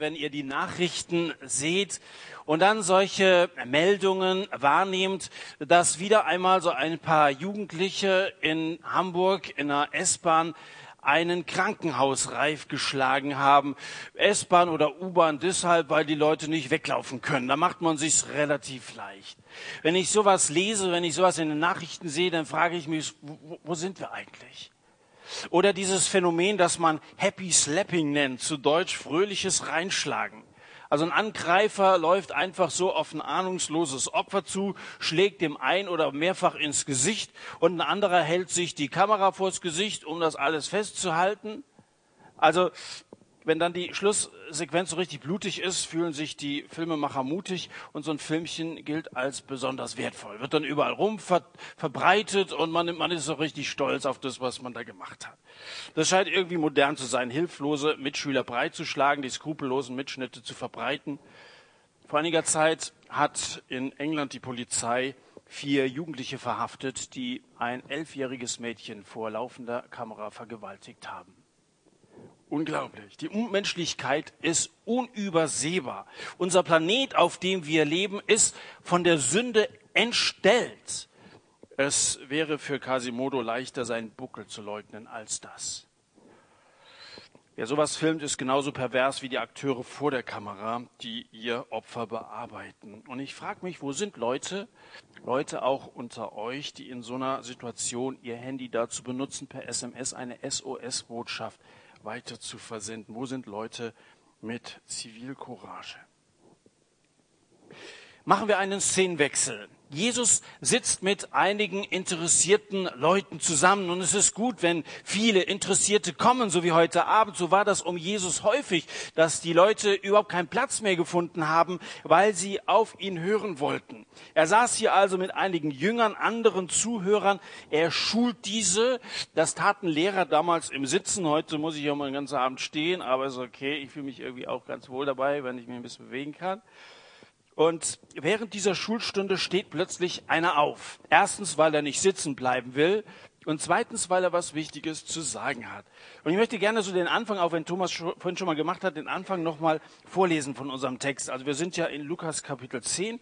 wenn ihr die Nachrichten seht und dann solche Meldungen wahrnehmt, dass wieder einmal so ein paar Jugendliche in Hamburg in einer S-Bahn einen Krankenhausreif geschlagen haben. S-Bahn oder U-Bahn deshalb, weil die Leute nicht weglaufen können. Da macht man sich's relativ leicht. Wenn ich sowas lese, wenn ich sowas in den Nachrichten sehe, dann frage ich mich, wo, wo sind wir eigentlich? Oder dieses Phänomen, das man Happy Slapping nennt, zu Deutsch fröhliches Reinschlagen. Also ein Angreifer läuft einfach so auf ein ahnungsloses Opfer zu, schlägt dem ein oder mehrfach ins Gesicht und ein anderer hält sich die Kamera vors Gesicht, um das alles festzuhalten. Also wenn dann die Schlusssequenz so richtig blutig ist, fühlen sich die Filmemacher mutig und so ein Filmchen gilt als besonders wertvoll. Wird dann überall rum ver verbreitet und man, man ist so richtig stolz auf das, was man da gemacht hat. Das scheint irgendwie modern zu sein, hilflose Mitschüler breitzuschlagen, die skrupellosen Mitschnitte zu verbreiten. Vor einiger Zeit hat in England die Polizei vier Jugendliche verhaftet, die ein elfjähriges Mädchen vor laufender Kamera vergewaltigt haben. Unglaublich. Die Unmenschlichkeit ist unübersehbar. Unser Planet, auf dem wir leben, ist von der Sünde entstellt. Es wäre für Quasimodo leichter, seinen Buckel zu leugnen als das. Wer sowas filmt, ist genauso pervers wie die Akteure vor der Kamera, die ihr Opfer bearbeiten. Und ich frage mich, wo sind Leute, Leute auch unter euch, die in so einer Situation ihr Handy dazu benutzen, per SMS eine SOS-Botschaft weiter zu versenden? Wo sind Leute mit Zivilcourage? Machen wir einen Szenenwechsel. Jesus sitzt mit einigen interessierten Leuten zusammen und es ist gut, wenn viele Interessierte kommen, so wie heute Abend. So war das um Jesus häufig, dass die Leute überhaupt keinen Platz mehr gefunden haben, weil sie auf ihn hören wollten. Er saß hier also mit einigen Jüngern, anderen Zuhörern. Er schult diese. Das taten Lehrer damals im Sitzen. Heute muss ich ja mal den ganzen Abend stehen, aber ist okay. Ich fühle mich irgendwie auch ganz wohl dabei, wenn ich mich ein bisschen bewegen kann. Und während dieser Schulstunde steht plötzlich einer auf. Erstens, weil er nicht sitzen bleiben will. Und zweitens, weil er was Wichtiges zu sagen hat. Und ich möchte gerne so den Anfang, auch wenn Thomas vorhin schon mal gemacht hat, den Anfang nochmal vorlesen von unserem Text. Also wir sind ja in Lukas Kapitel 10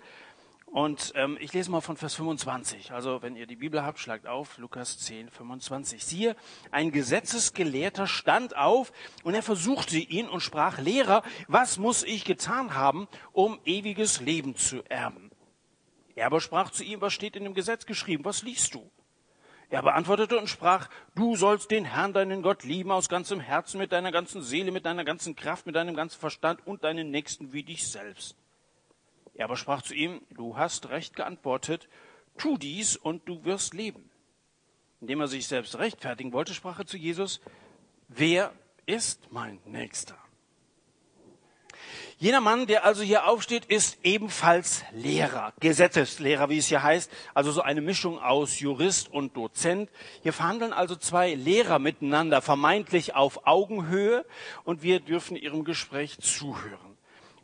und ähm, ich lese mal von Vers 25. Also wenn ihr die Bibel habt, schlagt auf, Lukas 10, 25. Siehe, ein Gesetzesgelehrter stand auf und er versuchte ihn und sprach, Lehrer, was muss ich getan haben, um ewiges Leben zu erben? Er aber sprach zu ihm, was steht in dem Gesetz geschrieben? Was liest du? Er beantwortete und sprach, du sollst den Herrn, deinen Gott, lieben aus ganzem Herzen, mit deiner ganzen Seele, mit deiner ganzen Kraft, mit deinem ganzen Verstand und deinen Nächsten wie dich selbst. Er aber sprach zu ihm, du hast recht geantwortet, tu dies und du wirst leben. Indem er sich selbst rechtfertigen wollte, sprach er zu Jesus, wer ist mein Nächster? Jener Mann, der also hier aufsteht, ist ebenfalls Lehrer, Gesetzeslehrer, wie es hier heißt, also so eine Mischung aus Jurist und Dozent. Hier verhandeln also zwei Lehrer miteinander, vermeintlich auf Augenhöhe, und wir dürfen ihrem Gespräch zuhören.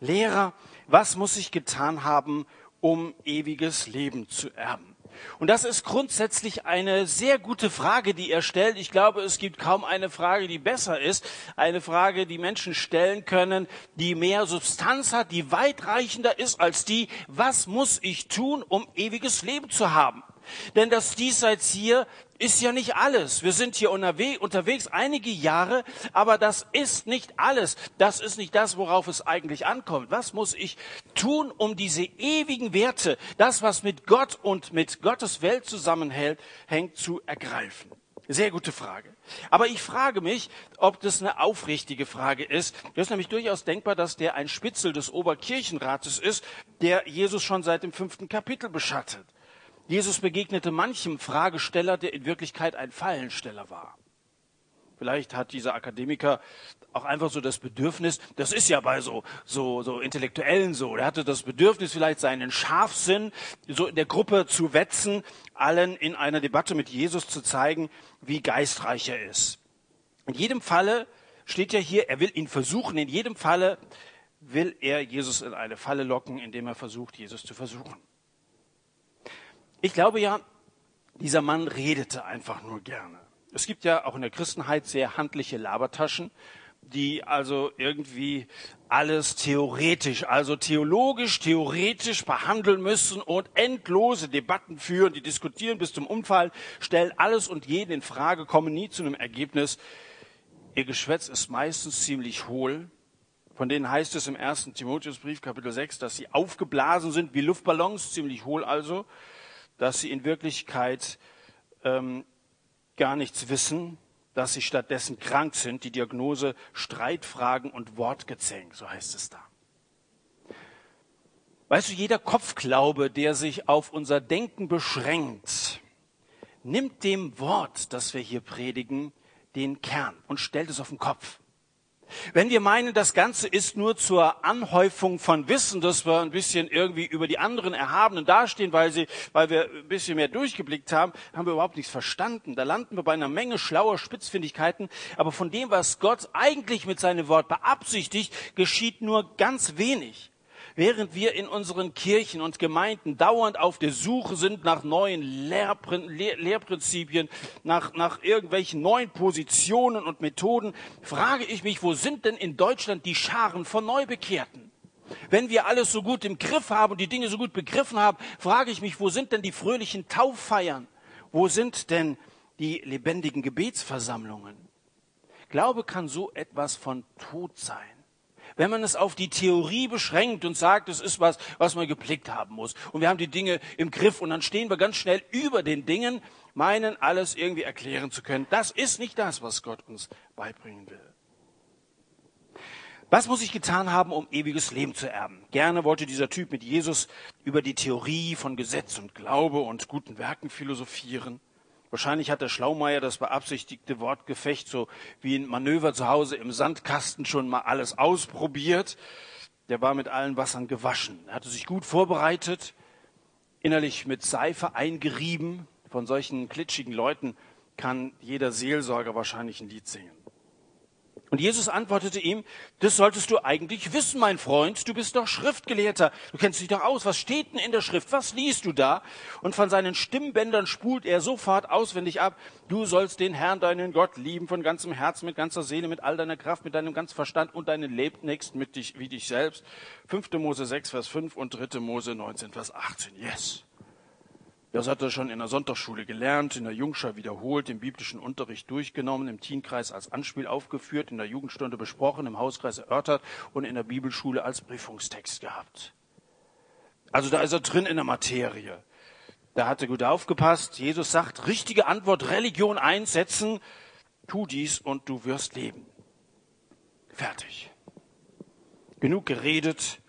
Lehrer was muss ich getan haben, um ewiges Leben zu erben? Und das ist grundsätzlich eine sehr gute Frage, die er stellt. Ich glaube, es gibt kaum eine Frage, die besser ist. Eine Frage, die Menschen stellen können, die mehr Substanz hat, die weitreichender ist als die, was muss ich tun, um ewiges Leben zu haben? Denn das Diesseits hier ist ja nicht alles. Wir sind hier unterwegs einige Jahre, aber das ist nicht alles. Das ist nicht das, worauf es eigentlich ankommt. Was muss ich tun, um diese ewigen Werte, das, was mit Gott und mit Gottes Welt zusammenhält, hängt, zu ergreifen? Sehr gute Frage. Aber ich frage mich, ob das eine aufrichtige Frage ist. Es ist nämlich durchaus denkbar, dass der ein Spitzel des Oberkirchenrates ist, der Jesus schon seit dem fünften Kapitel beschattet. Jesus begegnete manchem Fragesteller, der in Wirklichkeit ein Fallensteller war. Vielleicht hat dieser Akademiker auch einfach so das Bedürfnis, das ist ja bei so, so, so Intellektuellen so, er hatte das Bedürfnis, vielleicht seinen Scharfsinn so in der Gruppe zu wetzen, allen in einer Debatte mit Jesus zu zeigen, wie geistreich er ist. In jedem Falle steht ja hier, er will ihn versuchen, in jedem Falle will er Jesus in eine Falle locken, indem er versucht, Jesus zu versuchen. Ich glaube ja, dieser Mann redete einfach nur gerne. Es gibt ja auch in der Christenheit sehr handliche Labertaschen, die also irgendwie alles theoretisch, also theologisch, theoretisch behandeln müssen und endlose Debatten führen, die diskutieren bis zum Unfall, stellen alles und jeden in Frage, kommen nie zu einem Ergebnis. Ihr Geschwätz ist meistens ziemlich hohl. Von denen heißt es im ersten Timotheusbrief, Kapitel 6, dass sie aufgeblasen sind wie Luftballons, ziemlich hohl also, dass sie in Wirklichkeit ähm, gar nichts wissen, dass sie stattdessen krank sind. Die Diagnose Streitfragen und Wortgezänk, so heißt es da. Weißt du, jeder Kopfglaube, der sich auf unser Denken beschränkt, nimmt dem Wort, das wir hier predigen, den Kern und stellt es auf den Kopf. Wenn wir meinen, das Ganze ist nur zur Anhäufung von Wissen, dass wir ein bisschen irgendwie über die anderen Erhabenen dastehen, weil, sie, weil wir ein bisschen mehr durchgeblickt haben, haben wir überhaupt nichts verstanden. Da landen wir bei einer Menge schlauer Spitzfindigkeiten, aber von dem, was Gott eigentlich mit seinem Wort beabsichtigt, geschieht nur ganz wenig. Während wir in unseren Kirchen und Gemeinden dauernd auf der Suche sind nach neuen Lehrprin Lehr Lehrprinzipien, nach, nach irgendwelchen neuen Positionen und Methoden, frage ich mich, wo sind denn in Deutschland die Scharen von Neubekehrten? Wenn wir alles so gut im Griff haben und die Dinge so gut begriffen haben, frage ich mich, wo sind denn die fröhlichen Tauffeiern? Wo sind denn die lebendigen Gebetsversammlungen? Glaube kann so etwas von Tod sein wenn man es auf die Theorie beschränkt und sagt, es ist was, was man geblickt haben muss. Und wir haben die Dinge im Griff und dann stehen wir ganz schnell über den Dingen, meinen alles irgendwie erklären zu können. Das ist nicht das, was Gott uns beibringen will. Was muss ich getan haben, um ewiges Leben zu erben? Gerne wollte dieser Typ mit Jesus über die Theorie von Gesetz und Glaube und guten Werken philosophieren. Wahrscheinlich hat der Schlaumeier das beabsichtigte Wortgefecht so wie ein Manöver zu Hause im Sandkasten schon mal alles ausprobiert. Der war mit allen Wassern gewaschen. Er hatte sich gut vorbereitet, innerlich mit Seife eingerieben. Von solchen klitschigen Leuten kann jeder Seelsorger wahrscheinlich ein Lied singen. Und Jesus antwortete ihm, das solltest du eigentlich wissen, mein Freund, du bist doch Schriftgelehrter, du kennst dich doch aus, was steht denn in der Schrift, was liest du da? Und von seinen Stimmbändern spult er sofort auswendig ab, du sollst den Herrn, deinen Gott, lieben von ganzem Herzen, mit ganzer Seele, mit all deiner Kraft, mit deinem ganzen Verstand und deinen Lebnächsten mit dich, wie dich selbst. 5. Mose 6, Vers 5 und 3. Mose 19, Vers 18. Yes. Das hat er schon in der Sonntagsschule gelernt, in der Jungschar wiederholt, im biblischen Unterricht durchgenommen, im Teenkreis als Anspiel aufgeführt, in der Jugendstunde besprochen, im Hauskreis erörtert und in der Bibelschule als Prüfungstext gehabt. Also da ist er drin in der Materie. Da hat er gut aufgepasst. Jesus sagt, richtige Antwort, Religion einsetzen, tu dies und du wirst leben. Fertig. Genug geredet,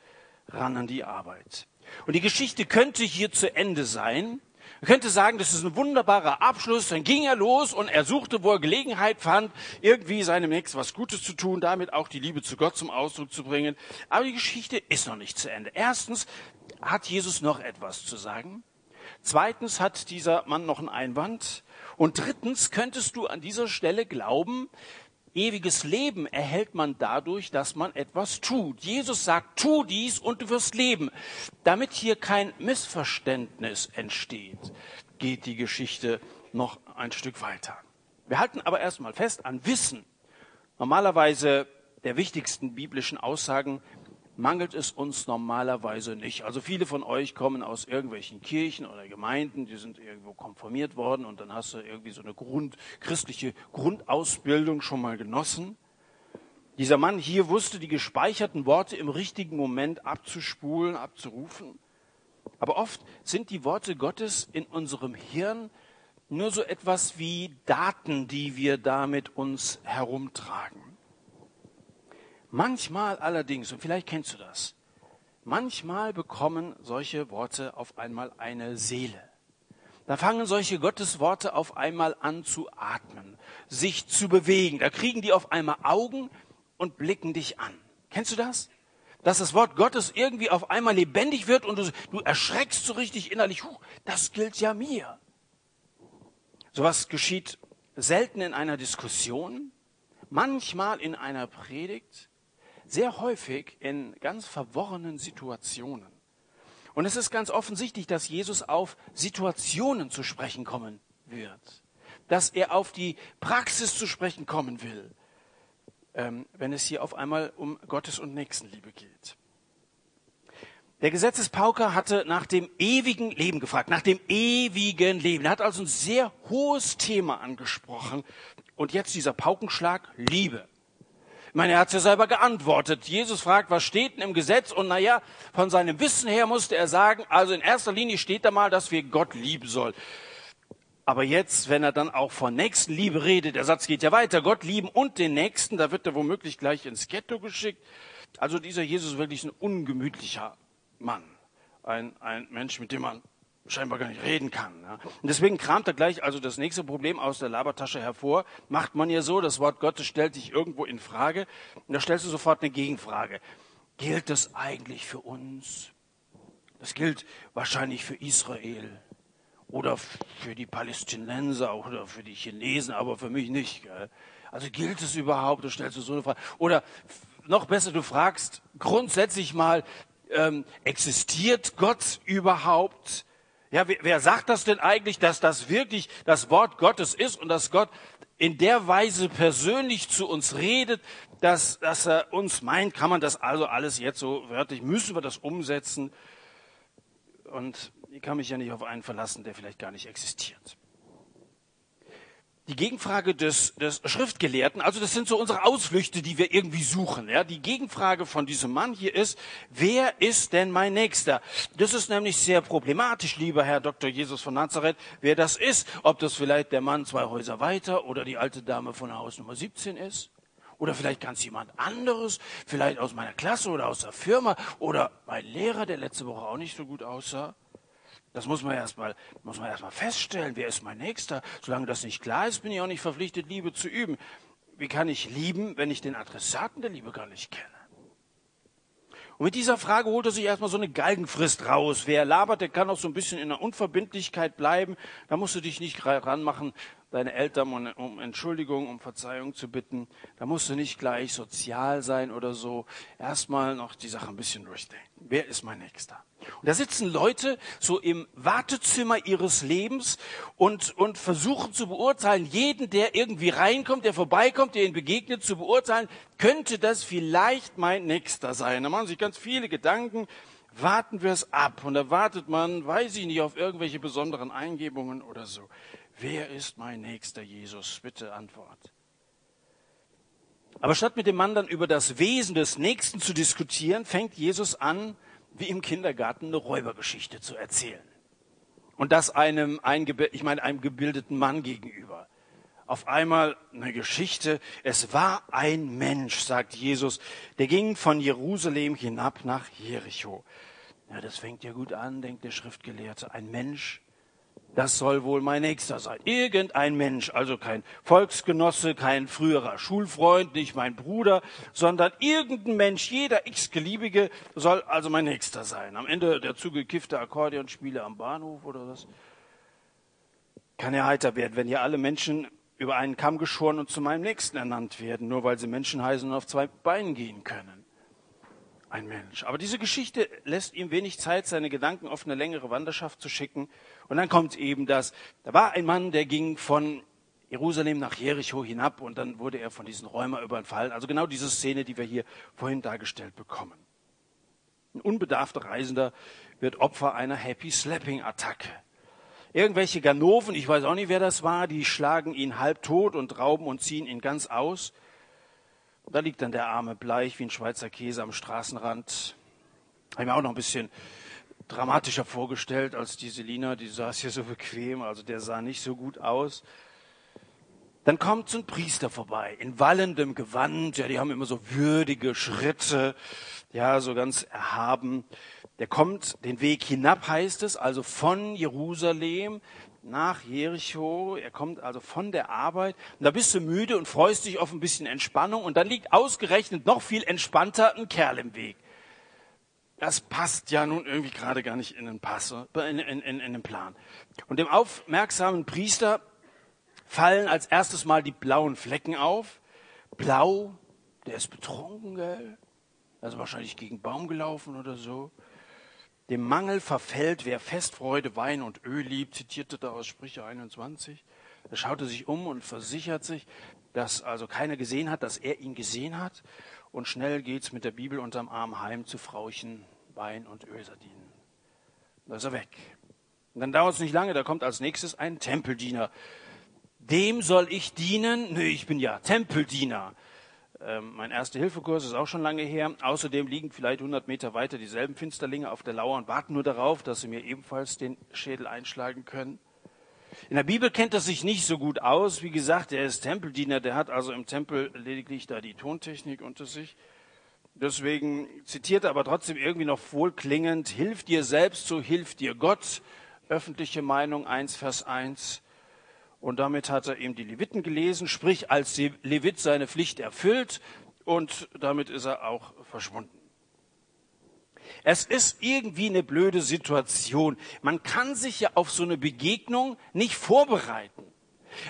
ran an die Arbeit. Und die Geschichte könnte hier zu Ende sein, man könnte sagen, das ist ein wunderbarer Abschluss. Dann ging er los und er suchte, wo er Gelegenheit fand, irgendwie seinem Nächsten was Gutes zu tun, damit auch die Liebe zu Gott zum Ausdruck zu bringen. Aber die Geschichte ist noch nicht zu Ende. Erstens hat Jesus noch etwas zu sagen. Zweitens hat dieser Mann noch einen Einwand. Und drittens könntest du an dieser Stelle glauben, Ewiges Leben erhält man dadurch, dass man etwas tut. Jesus sagt, tu dies und du wirst leben. Damit hier kein Missverständnis entsteht, geht die Geschichte noch ein Stück weiter. Wir halten aber erstmal fest an Wissen. Normalerweise der wichtigsten biblischen Aussagen mangelt es uns normalerweise nicht. Also viele von euch kommen aus irgendwelchen Kirchen oder Gemeinden, die sind irgendwo konformiert worden und dann hast du irgendwie so eine Grund, christliche Grundausbildung schon mal genossen. Dieser Mann hier wusste die gespeicherten Worte im richtigen Moment abzuspulen, abzurufen. Aber oft sind die Worte Gottes in unserem Hirn nur so etwas wie Daten, die wir da mit uns herumtragen. Manchmal allerdings, und vielleicht kennst du das, manchmal bekommen solche Worte auf einmal eine Seele. Da fangen solche Gottesworte auf einmal an zu atmen, sich zu bewegen. Da kriegen die auf einmal Augen und blicken dich an. Kennst du das? Dass das Wort Gottes irgendwie auf einmal lebendig wird und du, du erschreckst so richtig innerlich, huh, das gilt ja mir. Sowas geschieht selten in einer Diskussion, manchmal in einer Predigt, sehr häufig in ganz verworrenen Situationen. Und es ist ganz offensichtlich, dass Jesus auf Situationen zu sprechen kommen wird, dass er auf die Praxis zu sprechen kommen will. ähm, wenn es hier auf einmal um Gottes und Nächstenliebe geht. Der Gesetzespauker hatte nach dem ewigen Leben gefragt, nach dem ewigen Leben. Er hat also ein sehr hohes Thema angesprochen. Und jetzt dieser Paukenschlag, Liebe. Meine, er hat ja selber geantwortet. Jesus fragt, was steht denn im Gesetz? Und naja, von seinem Wissen her musste er sagen, also in erster Linie steht da mal, dass wir Gott lieben sollen. Aber jetzt, wenn er dann auch von Nächstenliebe redet, der Satz geht ja weiter, Gott lieben und den Nächsten, da wird er womöglich gleich ins Ghetto geschickt. Also dieser Jesus ist wirklich ein ungemütlicher Mann. Ein, ein Mensch, mit dem man scheinbar gar nicht reden kann. Ja. Und deswegen kramt er gleich also das nächste Problem aus der Labertasche hervor. Macht man ja so, das Wort Gottes stellt dich irgendwo in Frage. Und da stellst du sofort eine Gegenfrage. Gilt das eigentlich für uns? Das gilt wahrscheinlich für Israel oder für die Palästinenser oder für die Chinesen, aber für mich nicht. Gell? Also gilt es überhaupt? Du stellst du so eine Frage. Oder noch besser, du fragst grundsätzlich mal, ähm, existiert Gott überhaupt? Ja, wer, sagt das denn eigentlich, dass das wirklich das Wort Gottes ist und dass Gott in der Weise persönlich zu uns redet, dass, dass er uns meint, kann man das also alles jetzt so wörtlich, müssen wir das umsetzen? Und ich kann mich ja nicht auf einen verlassen, der vielleicht gar nicht existiert. Die Gegenfrage des, des Schriftgelehrten, also das sind so unsere Ausflüchte, die wir irgendwie suchen. Ja, die Gegenfrage von diesem Mann hier ist, wer ist denn mein Nächster? Das ist nämlich sehr problematisch, lieber Herr Dr. Jesus von Nazareth, wer das ist. Ob das vielleicht der Mann zwei Häuser weiter oder die alte Dame von Haus Nummer 17 ist. Oder vielleicht ganz jemand anderes, vielleicht aus meiner Klasse oder aus der Firma oder mein Lehrer, der letzte Woche auch nicht so gut aussah. Das muss man erstmal, muss feststellen. Wer ist mein Nächster? Solange das nicht klar ist, bin ich auch nicht verpflichtet, Liebe zu üben. Wie kann ich lieben, wenn ich den Adressaten der Liebe gar nicht kenne? Und mit dieser Frage holt er sich erstmal so eine Galgenfrist raus. Wer labert, der kann auch so ein bisschen in der Unverbindlichkeit bleiben. Da musst du dich nicht ranmachen, deine Eltern um, um Entschuldigung, um Verzeihung zu bitten. Da musst du nicht gleich sozial sein oder so. Erstmal noch die Sache ein bisschen durchdenken. Wer ist mein Nächster? Und da sitzen Leute so im Wartezimmer ihres Lebens und, und versuchen zu beurteilen, jeden, der irgendwie reinkommt, der vorbeikommt, der ihnen begegnet, zu beurteilen, könnte das vielleicht mein Nächster sein. Da machen sich ganz viele Gedanken, warten wir es ab. Und da wartet man, weiß ich nicht, auf irgendwelche besonderen Eingebungen oder so. Wer ist mein Nächster, Jesus? Bitte Antwort. Aber statt mit dem Mann dann über das Wesen des Nächsten zu diskutieren, fängt Jesus an, wie im Kindergarten eine Räubergeschichte zu erzählen. Und das einem, ich meine, einem gebildeten Mann gegenüber. Auf einmal eine Geschichte. Es war ein Mensch, sagt Jesus, der ging von Jerusalem hinab nach Jericho. Ja, das fängt ja gut an, denkt der Schriftgelehrte. Ein Mensch, das soll wohl mein Nächster sein. Irgendein Mensch, also kein Volksgenosse, kein früherer Schulfreund, nicht mein Bruder, sondern irgendein Mensch, jeder x-geliebige, soll also mein Nächster sein. Am Ende der zugekiffte Akkordeonspieler am Bahnhof oder was? Kann ja heiter werden, wenn hier alle Menschen über einen Kamm geschoren und zu meinem Nächsten ernannt werden, nur weil sie Menschen heißen und auf zwei Beinen gehen können ein Mensch. Aber diese Geschichte lässt ihm wenig Zeit, seine Gedanken auf eine längere Wanderschaft zu schicken. Und dann kommt eben das, da war ein Mann, der ging von Jerusalem nach Jericho hinab und dann wurde er von diesen Räumer überfallen. Also genau diese Szene, die wir hier vorhin dargestellt bekommen. Ein unbedarfter Reisender wird Opfer einer Happy Slapping Attacke. Irgendwelche Ganoven, ich weiß auch nicht, wer das war, die schlagen ihn halb tot und rauben und ziehen ihn ganz aus. Da liegt dann der arme Bleich wie ein Schweizer Käse am Straßenrand. Habe ich mir auch noch ein bisschen dramatischer vorgestellt als die Selina, die saß hier so bequem, also der sah nicht so gut aus. Dann kommt so ein Priester vorbei, in wallendem Gewand, ja, die haben immer so würdige Schritte, ja, so ganz erhaben. Der kommt den Weg hinab, heißt es, also von Jerusalem nach Jericho. Er kommt also von der Arbeit. Und da bist du müde und freust dich auf ein bisschen Entspannung. Und dann liegt ausgerechnet noch viel entspannter ein Kerl im Weg. Das passt ja nun irgendwie gerade gar nicht in den Pass, in, in, in, in den Plan. Und dem aufmerksamen Priester fallen als erstes mal die blauen Flecken auf. Blau, der ist betrunken, gell? Also wahrscheinlich gegen Baum gelaufen oder so. Dem Mangel verfällt, wer Festfreude, Wein und Öl liebt, zitierte da aus Sprüche 21. Er schaute sich um und versichert sich, dass also keiner gesehen hat, dass er ihn gesehen hat. Und schnell geht's mit der Bibel unterm Arm heim zu Frauchen, Wein und Ölsardinen. Da ist er weg. Und dann dauert es nicht lange, da kommt als nächstes ein Tempeldiener. Dem soll ich dienen? Nö, ich bin ja Tempeldiener. Ähm, mein Erste-Hilfe-Kurs ist auch schon lange her. Außerdem liegen vielleicht 100 Meter weiter dieselben Finsterlinge auf der Lauer und warten nur darauf, dass sie mir ebenfalls den Schädel einschlagen können. In der Bibel kennt er sich nicht so gut aus. Wie gesagt, er ist Tempeldiener, der hat also im Tempel lediglich da die Tontechnik unter sich. Deswegen zitiert er aber trotzdem irgendwie noch wohlklingend, hilf dir selbst, so hilft dir Gott. Öffentliche Meinung 1, Vers 1. Und damit hat er eben die Leviten gelesen, sprich als Levit seine Pflicht erfüllt und damit ist er auch verschwunden. Es ist irgendwie eine blöde Situation. Man kann sich ja auf so eine Begegnung nicht vorbereiten.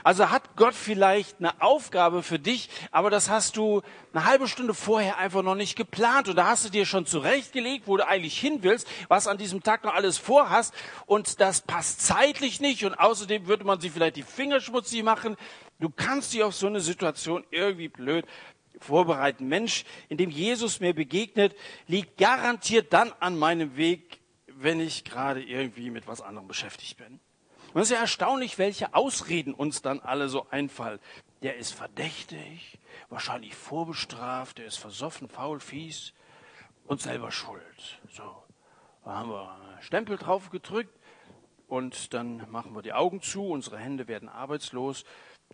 Also hat Gott vielleicht eine Aufgabe für dich, aber das hast du eine halbe Stunde vorher einfach noch nicht geplant und da hast du dir schon zurechtgelegt, wo du eigentlich hin willst, was an diesem Tag noch alles vorhast und das passt zeitlich nicht und außerdem würde man sich vielleicht die Finger schmutzig machen. Du kannst dich auf so eine Situation irgendwie blöd vorbereiten. Mensch, in dem Jesus mir begegnet, liegt garantiert dann an meinem Weg, wenn ich gerade irgendwie mit was anderem beschäftigt bin. Und es ist ja erstaunlich, welche Ausreden uns dann alle so einfallen. Der ist verdächtig, wahrscheinlich vorbestraft, der ist versoffen, faul, fies und selber schuld. So, da haben wir Stempel drauf gedrückt und dann machen wir die Augen zu, unsere Hände werden arbeitslos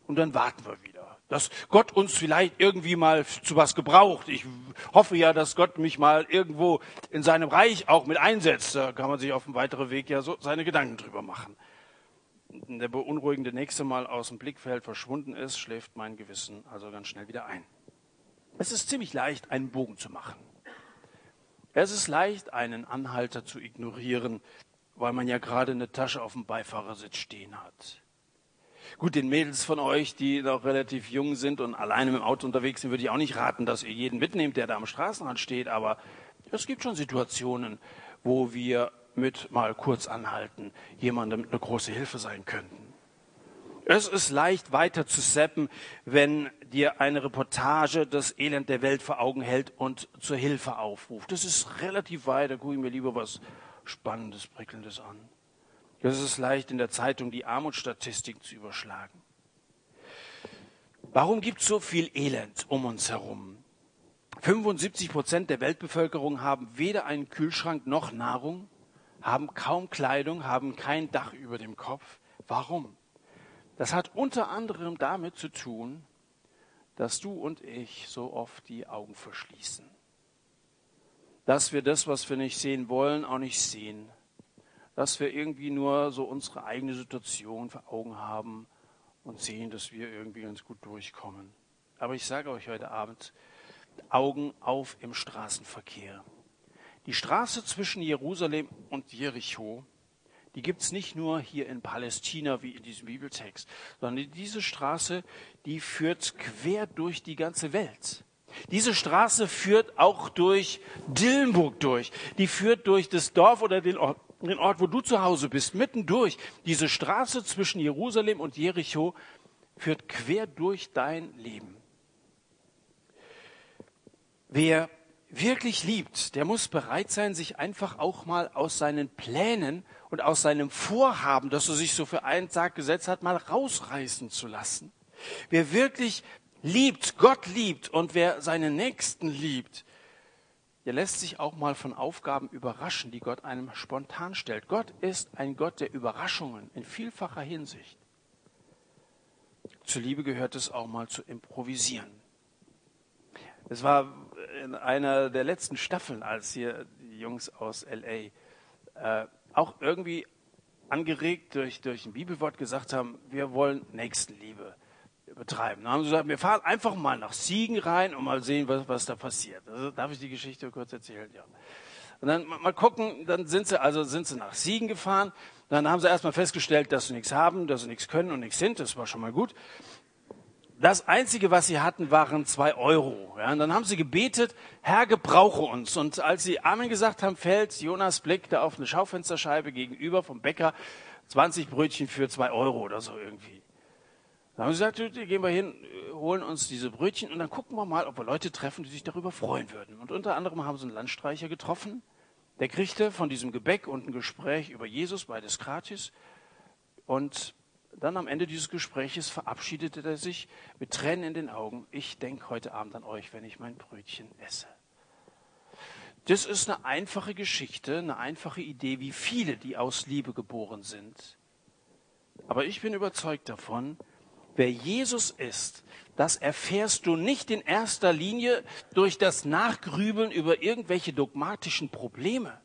und dann warten wir wieder, dass Gott uns vielleicht irgendwie mal zu was gebraucht. Ich hoffe ja, dass Gott mich mal irgendwo in seinem Reich auch mit einsetzt. Da kann man sich auf dem weiteren Weg ja so seine Gedanken drüber machen der beunruhigende nächste Mal aus dem Blickfeld verschwunden ist, schläft mein Gewissen also ganz schnell wieder ein. Es ist ziemlich leicht, einen Bogen zu machen. Es ist leicht, einen Anhalter zu ignorieren, weil man ja gerade eine Tasche auf dem Beifahrersitz stehen hat. Gut, den Mädels von euch, die noch relativ jung sind und alleine dem Auto unterwegs sind, würde ich auch nicht raten, dass ihr jeden mitnehmt, der da am Straßenrand steht. Aber es gibt schon Situationen, wo wir mit mal kurz anhalten jemandem eine große Hilfe sein könnten. Es ist leicht weiter zu seppen, wenn dir eine Reportage das Elend der Welt vor Augen hält und zur Hilfe aufruft. Das ist relativ weit, da gucke ich mir lieber was Spannendes, Prickelndes an. Es ist leicht in der Zeitung die Armutsstatistik zu überschlagen. Warum gibt es so viel Elend um uns herum? 75 Prozent der Weltbevölkerung haben weder einen Kühlschrank noch Nahrung haben kaum Kleidung, haben kein Dach über dem Kopf. Warum? Das hat unter anderem damit zu tun, dass du und ich so oft die Augen verschließen. Dass wir das, was wir nicht sehen wollen, auch nicht sehen. Dass wir irgendwie nur so unsere eigene Situation vor Augen haben und sehen, dass wir irgendwie ganz gut durchkommen. Aber ich sage euch heute Abend, Augen auf im Straßenverkehr. Die Straße zwischen Jerusalem und Jericho, die gibt's nicht nur hier in Palästina wie in diesem Bibeltext, sondern diese Straße, die führt quer durch die ganze Welt. Diese Straße führt auch durch Dillenburg durch. Die führt durch das Dorf oder den Ort, den Ort, wo du zu Hause bist, mittendurch. Diese Straße zwischen Jerusalem und Jericho führt quer durch dein Leben. Wer wirklich liebt, der muss bereit sein, sich einfach auch mal aus seinen Plänen und aus seinem Vorhaben, das er sich so für einen Tag gesetzt hat, mal rausreißen zu lassen. Wer wirklich liebt, Gott liebt und wer seinen Nächsten liebt, der lässt sich auch mal von Aufgaben überraschen, die Gott einem spontan stellt. Gott ist ein Gott der Überraschungen in vielfacher Hinsicht. Zur Liebe gehört es auch mal zu improvisieren. Es war in einer der letzten Staffeln, als hier die Jungs aus LA äh, auch irgendwie angeregt durch, durch ein Bibelwort gesagt haben, wir wollen Nächstenliebe betreiben. Dann haben sie gesagt, wir fahren einfach mal nach Siegen rein und mal sehen, was, was da passiert. Also, darf ich die Geschichte kurz erzählen? Ja. Und dann mal gucken, dann sind sie, also sind sie nach Siegen gefahren. Dann haben sie erstmal festgestellt, dass sie nichts haben, dass sie nichts können und nichts sind. Das war schon mal gut. Das Einzige, was sie hatten, waren zwei Euro. Ja, und dann haben sie gebetet, Herr, gebrauche uns. Und als sie Amen gesagt haben, fällt Jonas Blick da auf eine Schaufensterscheibe gegenüber vom Bäcker 20 Brötchen für zwei Euro oder so irgendwie. Da haben sie gesagt, gehen wir hin, holen uns diese Brötchen und dann gucken wir mal, ob wir Leute treffen, die sich darüber freuen würden. Und unter anderem haben sie einen Landstreicher getroffen. Der kriegte von diesem Gebäck und ein Gespräch über Jesus, beides gratis. Und dann am Ende dieses Gespräches verabschiedete er sich mit Tränen in den Augen. Ich denke heute Abend an euch, wenn ich mein Brötchen esse. Das ist eine einfache Geschichte, eine einfache Idee, wie viele, die aus Liebe geboren sind. Aber ich bin überzeugt davon, wer Jesus ist, das erfährst du nicht in erster Linie durch das Nachgrübeln über irgendwelche dogmatischen Probleme.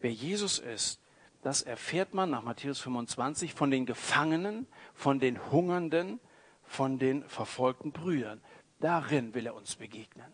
Wer Jesus ist, das erfährt man nach Matthäus 25 von den Gefangenen, von den Hungernden, von den verfolgten Brüdern. Darin will er uns begegnen.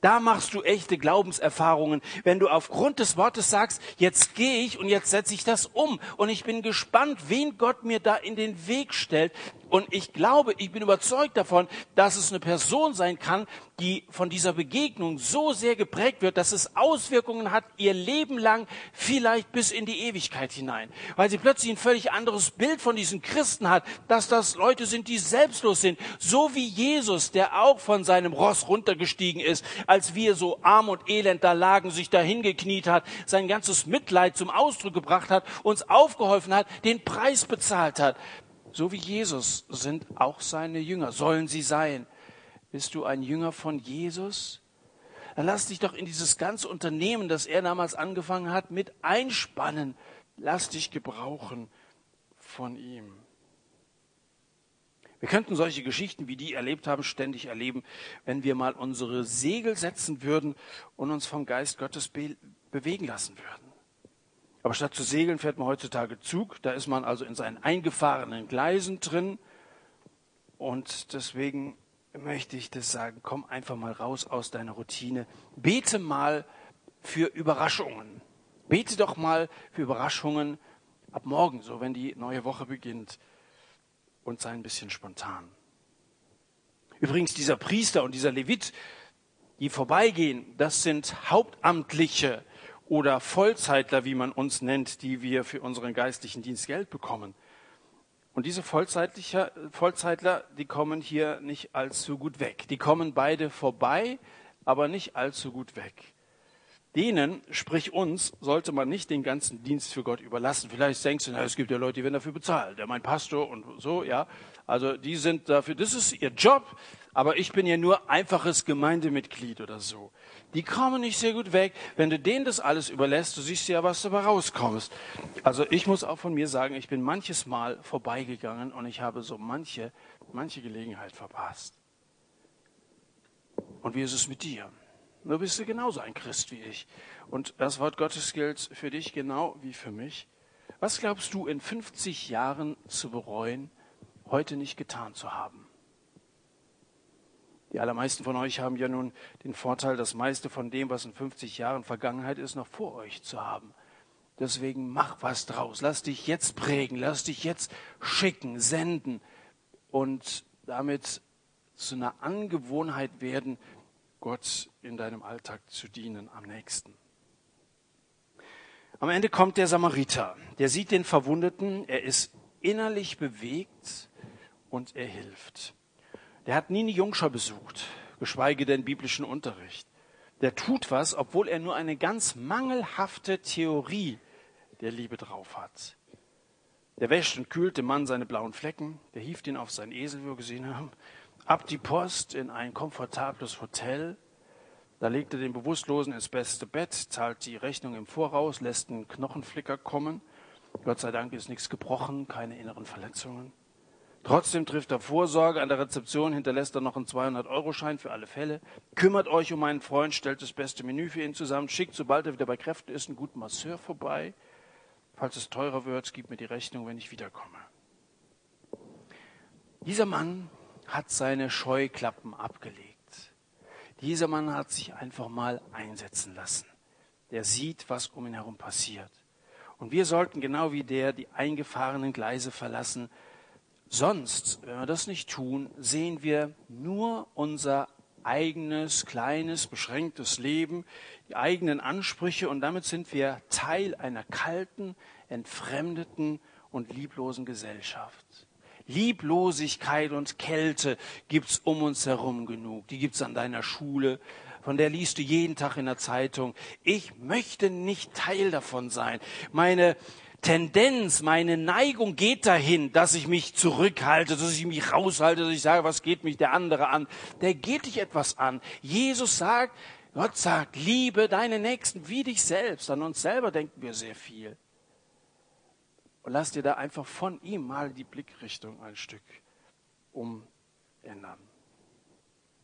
Da machst du echte Glaubenserfahrungen, wenn du aufgrund des Wortes sagst, jetzt gehe ich und jetzt setze ich das um. Und ich bin gespannt, wen Gott mir da in den Weg stellt. Und ich glaube, ich bin überzeugt davon, dass es eine Person sein kann, die von dieser Begegnung so sehr geprägt wird, dass es Auswirkungen hat, ihr Leben lang, vielleicht bis in die Ewigkeit hinein. Weil sie plötzlich ein völlig anderes Bild von diesen Christen hat, dass das Leute sind, die selbstlos sind. So wie Jesus, der auch von seinem Ross runtergestiegen ist, als wir so arm und elend da lagen, sich dahin gekniet hat, sein ganzes Mitleid zum Ausdruck gebracht hat, uns aufgeholfen hat, den Preis bezahlt hat. So wie Jesus sind auch seine Jünger, sollen sie sein. Bist du ein Jünger von Jesus? Dann lass dich doch in dieses ganze Unternehmen, das er damals angefangen hat, mit einspannen. Lass dich gebrauchen von ihm. Wir könnten solche Geschichten, wie die erlebt haben, ständig erleben, wenn wir mal unsere Segel setzen würden und uns vom Geist Gottes be bewegen lassen würden. Aber statt zu segeln fährt man heutzutage Zug. Da ist man also in seinen eingefahrenen Gleisen drin. Und deswegen möchte ich das sagen, komm einfach mal raus aus deiner Routine. Bete mal für Überraschungen. Bete doch mal für Überraschungen ab morgen, so wenn die neue Woche beginnt. Und sei ein bisschen spontan. Übrigens, dieser Priester und dieser Levit, die vorbeigehen, das sind Hauptamtliche oder Vollzeitler, wie man uns nennt, die wir für unseren geistlichen Dienst Geld bekommen. Und diese Vollzeitler, die kommen hier nicht allzu gut weg. Die kommen beide vorbei, aber nicht allzu gut weg. Denen, sprich uns, sollte man nicht den ganzen Dienst für Gott überlassen. Vielleicht denkst du, na, es gibt ja Leute, die werden dafür bezahlt. Der mein Pastor und so, ja. Also die sind dafür, das ist ihr Job, aber ich bin ja nur einfaches Gemeindemitglied oder so die kommen nicht sehr gut weg. Wenn du denen das alles überlässt, du siehst ja, was dabei rauskommst. Also ich muss auch von mir sagen, ich bin manches Mal vorbeigegangen und ich habe so manche, manche Gelegenheit verpasst. Und wie ist es mit dir? Du bist du genauso ein Christ wie ich. Und das Wort Gottes gilt für dich genau wie für mich. Was glaubst du in 50 Jahren zu bereuen, heute nicht getan zu haben? Die allermeisten von euch haben ja nun den Vorteil, das meiste von dem, was in 50 Jahren Vergangenheit ist, noch vor euch zu haben. Deswegen mach was draus. Lass dich jetzt prägen. Lass dich jetzt schicken, senden und damit zu einer Angewohnheit werden, Gott in deinem Alltag zu dienen am nächsten. Am Ende kommt der Samariter. Der sieht den Verwundeten. Er ist innerlich bewegt und er hilft. Der hat nie eine Jungschau besucht, geschweige denn biblischen Unterricht. Der tut was, obwohl er nur eine ganz mangelhafte Theorie der Liebe drauf hat. Der wäscht und kühlt dem Mann seine blauen Flecken, der hieft ihn auf seinen Esel, wie wir gesehen haben, ab die Post in ein komfortables Hotel, da legt er den Bewusstlosen ins beste Bett, zahlt die Rechnung im Voraus, lässt einen Knochenflicker kommen. Gott sei Dank ist nichts gebrochen, keine inneren Verletzungen. Trotzdem trifft er Vorsorge. An der Rezeption hinterlässt er noch einen 200-Euro-Schein für alle Fälle. Kümmert euch um meinen Freund, stellt das beste Menü für ihn zusammen, schickt, sobald er wieder bei Kräften ist, einen guten Masseur vorbei. Falls es teurer wird, gib mir die Rechnung, wenn ich wiederkomme. Dieser Mann hat seine Scheuklappen abgelegt. Dieser Mann hat sich einfach mal einsetzen lassen. Der sieht, was um ihn herum passiert. Und wir sollten genau wie der die eingefahrenen Gleise verlassen, Sonst, wenn wir das nicht tun, sehen wir nur unser eigenes, kleines, beschränktes Leben, die eigenen Ansprüche und damit sind wir Teil einer kalten, entfremdeten und lieblosen Gesellschaft. Lieblosigkeit und Kälte gibt's um uns herum genug. Die gibt's an deiner Schule, von der liest du jeden Tag in der Zeitung. Ich möchte nicht Teil davon sein. Meine Tendenz, meine Neigung geht dahin, dass ich mich zurückhalte, dass ich mich raushalte, dass ich sage, was geht mich der andere an? Der geht dich etwas an. Jesus sagt, Gott sagt, liebe deine Nächsten wie dich selbst. An uns selber denken wir sehr viel. Und lass dir da einfach von ihm mal die Blickrichtung ein Stück umändern.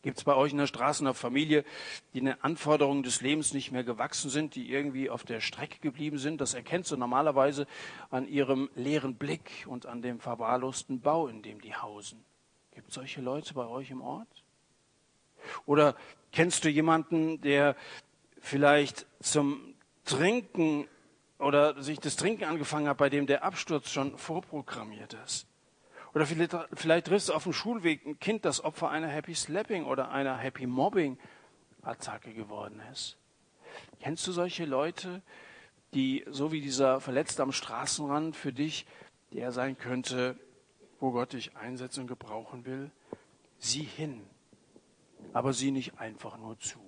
Gibt es bei euch in der Straße eine Familie, die den Anforderungen des Lebens nicht mehr gewachsen sind, die irgendwie auf der Strecke geblieben sind? Das erkennst du normalerweise an ihrem leeren Blick und an dem verwahrlosten Bau, in dem die hausen. Gibt es solche Leute bei euch im Ort? Oder kennst du jemanden, der vielleicht zum Trinken oder sich das Trinken angefangen hat, bei dem der Absturz schon vorprogrammiert ist? Oder vielleicht, vielleicht triffst du auf dem Schulweg ein Kind, das Opfer einer Happy Slapping oder einer Happy Mobbing Attacke geworden ist. Kennst du solche Leute, die, so wie dieser Verletzte am Straßenrand, für dich der sein könnte, wo Gott dich einsetzen und gebrauchen will? Sieh hin, aber sieh nicht einfach nur zu.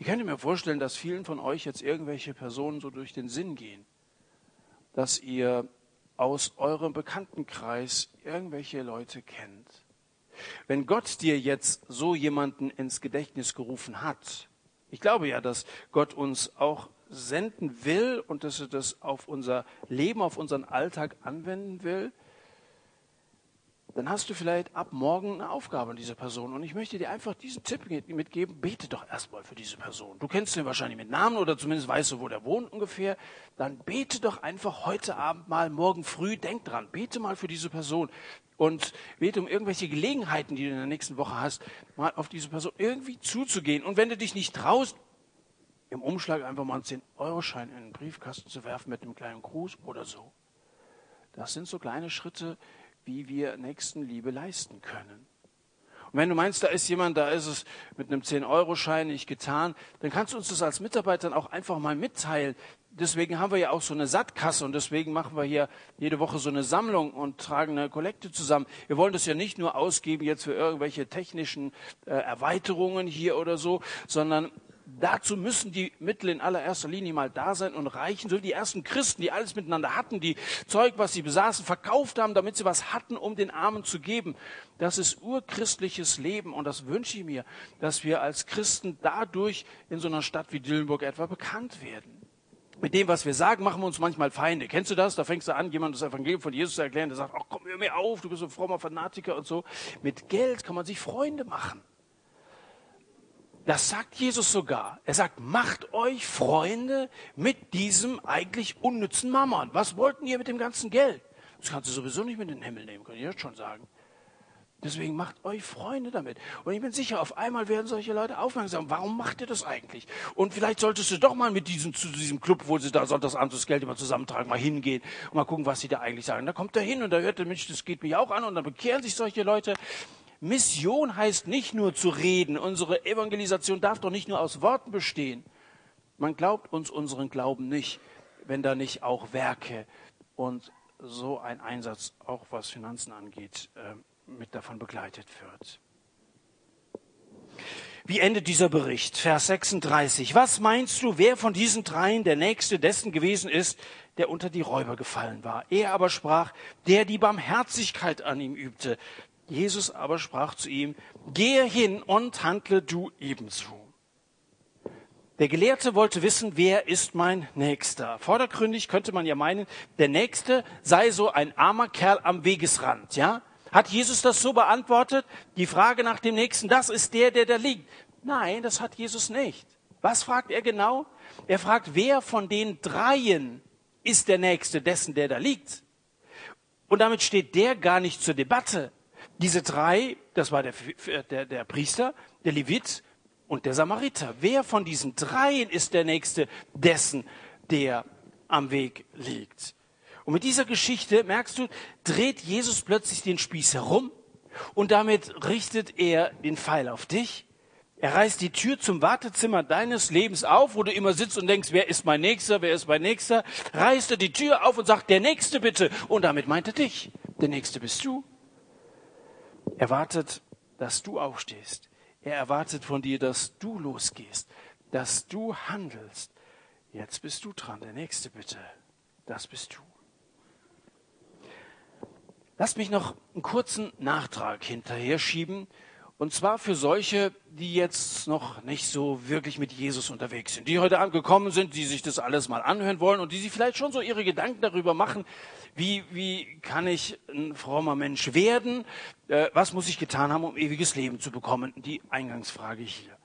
Ich könnte mir vorstellen, dass vielen von euch jetzt irgendwelche Personen so durch den Sinn gehen, dass ihr aus eurem Bekanntenkreis irgendwelche Leute kennt. Wenn Gott dir jetzt so jemanden ins Gedächtnis gerufen hat, ich glaube ja, dass Gott uns auch senden will und dass er das auf unser Leben, auf unseren Alltag anwenden will, dann hast du vielleicht ab morgen eine Aufgabe an diese Person. Und ich möchte dir einfach diesen Tipp mitgeben, bete doch erstmal für diese Person. Du kennst ihn wahrscheinlich mit Namen oder zumindest weißt du, wo der wohnt ungefähr. Dann bete doch einfach heute Abend mal, morgen früh, denk dran, bete mal für diese Person. Und bete um irgendwelche Gelegenheiten, die du in der nächsten Woche hast, mal auf diese Person irgendwie zuzugehen. Und wenn du dich nicht traust, im Umschlag einfach mal einen 10-Euro-Schein in den Briefkasten zu werfen mit einem kleinen Gruß oder so. Das sind so kleine Schritte, wie wir Nächstenliebe leisten können. Und wenn du meinst, da ist jemand, da ist es mit einem 10-Euro-Schein nicht getan, dann kannst du uns das als Mitarbeiter auch einfach mal mitteilen. Deswegen haben wir ja auch so eine Sattkasse und deswegen machen wir hier jede Woche so eine Sammlung und tragen eine Kollekte zusammen. Wir wollen das ja nicht nur ausgeben jetzt für irgendwelche technischen äh, Erweiterungen hier oder so, sondern dazu müssen die Mittel in allererster Linie mal da sein und reichen, so wie die ersten Christen, die alles miteinander hatten, die Zeug, was sie besaßen, verkauft haben, damit sie was hatten, um den Armen zu geben. Das ist urchristliches Leben und das wünsche ich mir, dass wir als Christen dadurch in so einer Stadt wie Dillenburg etwa bekannt werden. Mit dem, was wir sagen, machen wir uns manchmal Feinde. Kennst du das? Da fängst du an, jemand das Evangelium von Jesus zu erklären, der sagt, ach komm, hör mir auf, du bist ein frommer Fanatiker und so. Mit Geld kann man sich Freunde machen. Das sagt Jesus sogar. Er sagt, macht euch Freunde mit diesem eigentlich unnützen Mammon. Was wollten ihr mit dem ganzen Geld? Das kannst du sowieso nicht mit in den Himmel nehmen, kann ich jetzt schon sagen. Deswegen macht euch Freunde damit. Und ich bin sicher, auf einmal werden solche Leute aufmerksam. Warum macht ihr das eigentlich? Und vielleicht solltest du doch mal mit diesem, zu diesem Club, wo sie da sonntagsabends das Geld immer zusammentragen, mal hingehen und mal gucken, was sie da eigentlich sagen. Da kommt er hin und da hört der Mensch, das geht mich auch an und dann bekehren sich solche Leute. Mission heißt nicht nur zu reden. Unsere Evangelisation darf doch nicht nur aus Worten bestehen. Man glaubt uns unseren Glauben nicht, wenn da nicht auch Werke und so ein Einsatz, auch was Finanzen angeht, äh, mit davon begleitet wird. Wie endet dieser Bericht? Vers 36. Was meinst du, wer von diesen dreien der Nächste dessen gewesen ist, der unter die Räuber gefallen war? Er aber sprach, der die Barmherzigkeit an ihm übte. Jesus aber sprach zu ihm, gehe hin und handle du ebenso. Der Gelehrte wollte wissen, wer ist mein Nächster? Vordergründig könnte man ja meinen, der Nächste sei so ein armer Kerl am Wegesrand, ja? Hat Jesus das so beantwortet? Die Frage nach dem Nächsten, das ist der, der da liegt. Nein, das hat Jesus nicht. Was fragt er genau? Er fragt, wer von den dreien ist der Nächste dessen, der da liegt? Und damit steht der gar nicht zur Debatte. Diese drei, das war der, der, der Priester, der Levit und der Samariter. Wer von diesen dreien ist der Nächste dessen, der am Weg liegt? Und mit dieser Geschichte, merkst du, dreht Jesus plötzlich den Spieß herum und damit richtet er den Pfeil auf dich. Er reißt die Tür zum Wartezimmer deines Lebens auf, wo du immer sitzt und denkst, wer ist mein Nächster, wer ist mein Nächster? Reißt er die Tür auf und sagt, der Nächste bitte. Und damit meint er dich. Der nächste bist du. Er wartet, dass du aufstehst. Er erwartet von dir, dass du losgehst, dass du handelst. Jetzt bist du dran. Der nächste bitte. Das bist du. Lass mich noch einen kurzen Nachtrag hinterher schieben und zwar für solche, die jetzt noch nicht so wirklich mit Jesus unterwegs sind, die heute Abend gekommen sind, die sich das alles mal anhören wollen und die sich vielleicht schon so ihre Gedanken darüber machen, wie, wie kann ich ein frommer Mensch werden, äh, was muss ich getan haben, um ewiges Leben zu bekommen, die Eingangsfrage hier.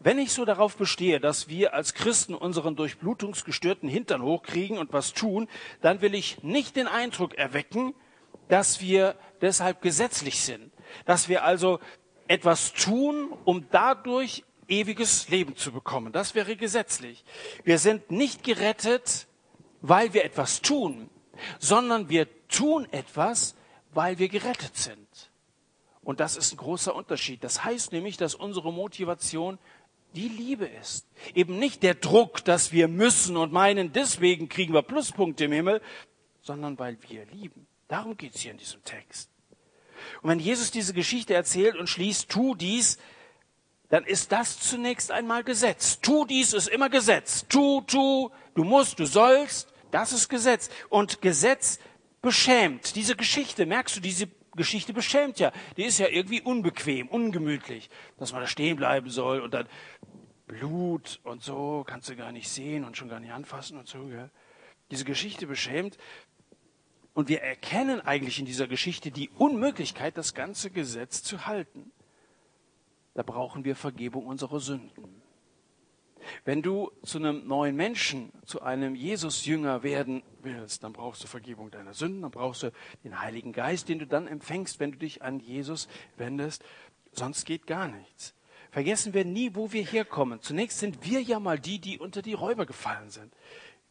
Wenn ich so darauf bestehe, dass wir als Christen unseren durchblutungsgestörten Hintern hochkriegen und was tun, dann will ich nicht den Eindruck erwecken, dass wir deshalb gesetzlich sind, dass wir also etwas tun, um dadurch ewiges Leben zu bekommen. Das wäre gesetzlich. Wir sind nicht gerettet, weil wir etwas tun, sondern wir tun etwas, weil wir gerettet sind. Und das ist ein großer Unterschied. Das heißt nämlich, dass unsere Motivation die Liebe ist. Eben nicht der Druck, dass wir müssen und meinen, deswegen kriegen wir Pluspunkte im Himmel, sondern weil wir lieben. Darum geht es hier in diesem Text. Und wenn Jesus diese Geschichte erzählt und schließt, tu dies, dann ist das zunächst einmal Gesetz. Tu dies ist immer Gesetz. Tu, tu, du musst, du sollst, das ist Gesetz. Und Gesetz beschämt. Diese Geschichte, merkst du, diese Geschichte beschämt ja. Die ist ja irgendwie unbequem, ungemütlich, dass man da stehen bleiben soll und dann Blut und so kannst du gar nicht sehen und schon gar nicht anfassen und so. Gell? Diese Geschichte beschämt, und wir erkennen eigentlich in dieser Geschichte die Unmöglichkeit, das ganze Gesetz zu halten. Da brauchen wir Vergebung unserer Sünden. Wenn du zu einem neuen Menschen, zu einem Jesus-Jünger werden willst, dann brauchst du Vergebung deiner Sünden, dann brauchst du den Heiligen Geist, den du dann empfängst, wenn du dich an Jesus wendest. Sonst geht gar nichts. Vergessen wir nie, wo wir herkommen. Zunächst sind wir ja mal die, die unter die Räuber gefallen sind.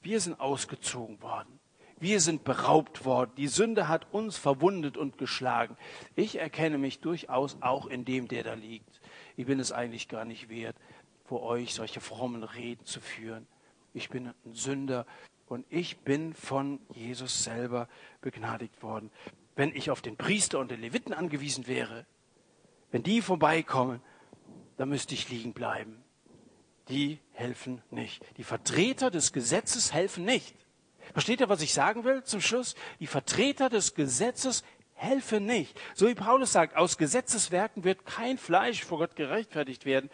Wir sind ausgezogen worden. Wir sind beraubt worden. Die Sünde hat uns verwundet und geschlagen. Ich erkenne mich durchaus auch in dem, der da liegt. Ich bin es eigentlich gar nicht wert, vor euch solche frommen Reden zu führen. Ich bin ein Sünder und ich bin von Jesus selber begnadigt worden. Wenn ich auf den Priester und den Leviten angewiesen wäre, wenn die vorbeikommen, dann müsste ich liegen bleiben. Die helfen nicht. Die Vertreter des Gesetzes helfen nicht. Versteht ihr, was ich sagen will zum Schluss? Die Vertreter des Gesetzes helfen nicht. So wie Paulus sagt, aus Gesetzeswerken wird kein Fleisch vor Gott gerechtfertigt werden.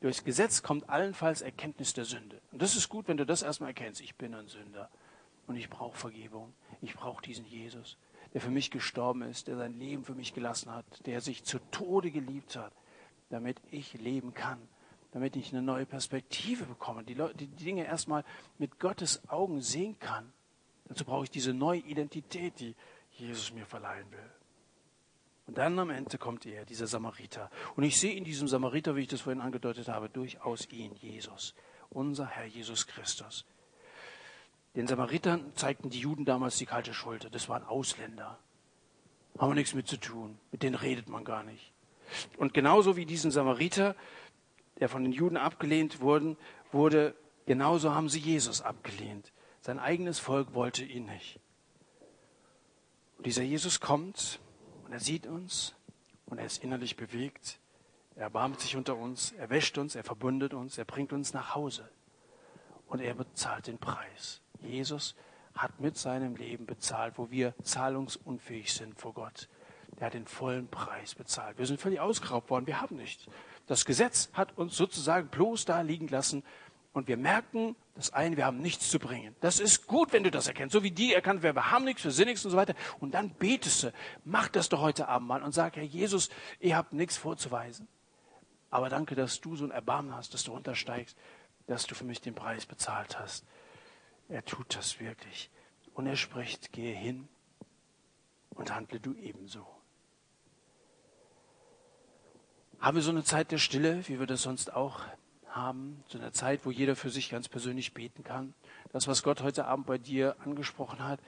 Durchs Gesetz kommt allenfalls Erkenntnis der Sünde. Und das ist gut, wenn du das erstmal erkennst. Ich bin ein Sünder und ich brauche Vergebung. Ich brauche diesen Jesus, der für mich gestorben ist, der sein Leben für mich gelassen hat, der sich zu Tode geliebt hat, damit ich leben kann damit ich eine neue Perspektive bekomme, die, Leute, die Dinge erstmal mit Gottes Augen sehen kann. Dazu brauche ich diese neue Identität, die Jesus mir verleihen will. Und dann am Ende kommt er, dieser Samariter. Und ich sehe in diesem Samariter, wie ich das vorhin angedeutet habe, durchaus ihn, Jesus, unser Herr Jesus Christus. Den Samaritern zeigten die Juden damals die kalte Schulter. Das waren Ausländer. Haben wir nichts mit zu tun. Mit denen redet man gar nicht. Und genauso wie diesen Samariter der von den Juden abgelehnt wurden, wurde, genauso haben sie Jesus abgelehnt. Sein eigenes Volk wollte ihn nicht. Und dieser Jesus kommt und er sieht uns und er ist innerlich bewegt. Er erbarmt sich unter uns, er wäscht uns, er verbündet uns, er bringt uns nach Hause. Und er bezahlt den Preis. Jesus hat mit seinem Leben bezahlt, wo wir zahlungsunfähig sind vor Gott. Er hat den vollen Preis bezahlt. Wir sind völlig ausgeraubt worden. Wir haben nichts. Das Gesetz hat uns sozusagen bloß da liegen lassen. Und wir merken das eine, wir haben nichts zu bringen. Das ist gut, wenn du das erkennst. So wie die erkannt werden, wir haben nichts, wir sind nichts und so weiter. Und dann betest du, mach das doch heute Abend mal und sag, Herr Jesus, ihr habt nichts vorzuweisen. Aber danke, dass du so ein Erbarmen hast, dass du runtersteigst, dass du für mich den Preis bezahlt hast. Er tut das wirklich. Und er spricht, gehe hin und handle du ebenso. Haben wir so eine Zeit der Stille, wie wir das sonst auch haben, so eine Zeit, wo jeder für sich ganz persönlich beten kann. Das, was Gott heute Abend bei dir angesprochen hat,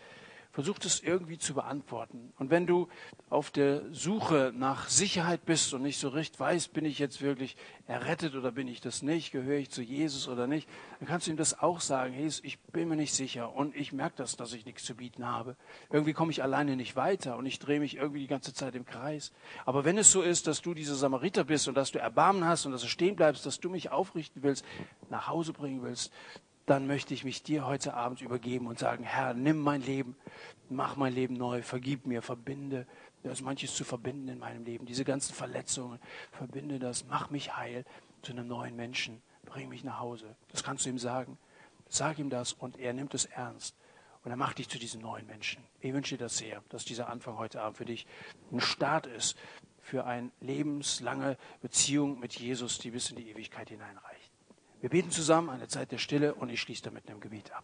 versuch das irgendwie zu beantworten. Und wenn du auf der Suche nach Sicherheit bist und nicht so recht weißt, bin ich jetzt wirklich errettet oder bin ich das nicht, gehöre ich zu Jesus oder nicht, dann kannst du ihm das auch sagen. Hey, ich bin mir nicht sicher und ich merke das, dass ich nichts zu bieten habe. Irgendwie komme ich alleine nicht weiter und ich drehe mich irgendwie die ganze Zeit im Kreis. Aber wenn es so ist, dass du dieser Samariter bist und dass du Erbarmen hast und dass du stehen bleibst, dass du mich aufrichten willst, nach Hause bringen willst, dann möchte ich mich dir heute Abend übergeben und sagen, Herr, nimm mein Leben, mach mein Leben neu, vergib mir, verbinde. Da ist manches zu verbinden in meinem Leben. Diese ganzen Verletzungen, verbinde das, mach mich heil zu einem neuen Menschen, bring mich nach Hause. Das kannst du ihm sagen. Sag ihm das und er nimmt es ernst. Und er macht dich zu diesem neuen Menschen. Ich wünsche dir das sehr, dass dieser Anfang heute Abend für dich ein Start ist für eine lebenslange Beziehung mit Jesus, die bis in die Ewigkeit hineinreicht. Wir beten zusammen eine Zeit der Stille und ich schließe damit einem Gebet ab.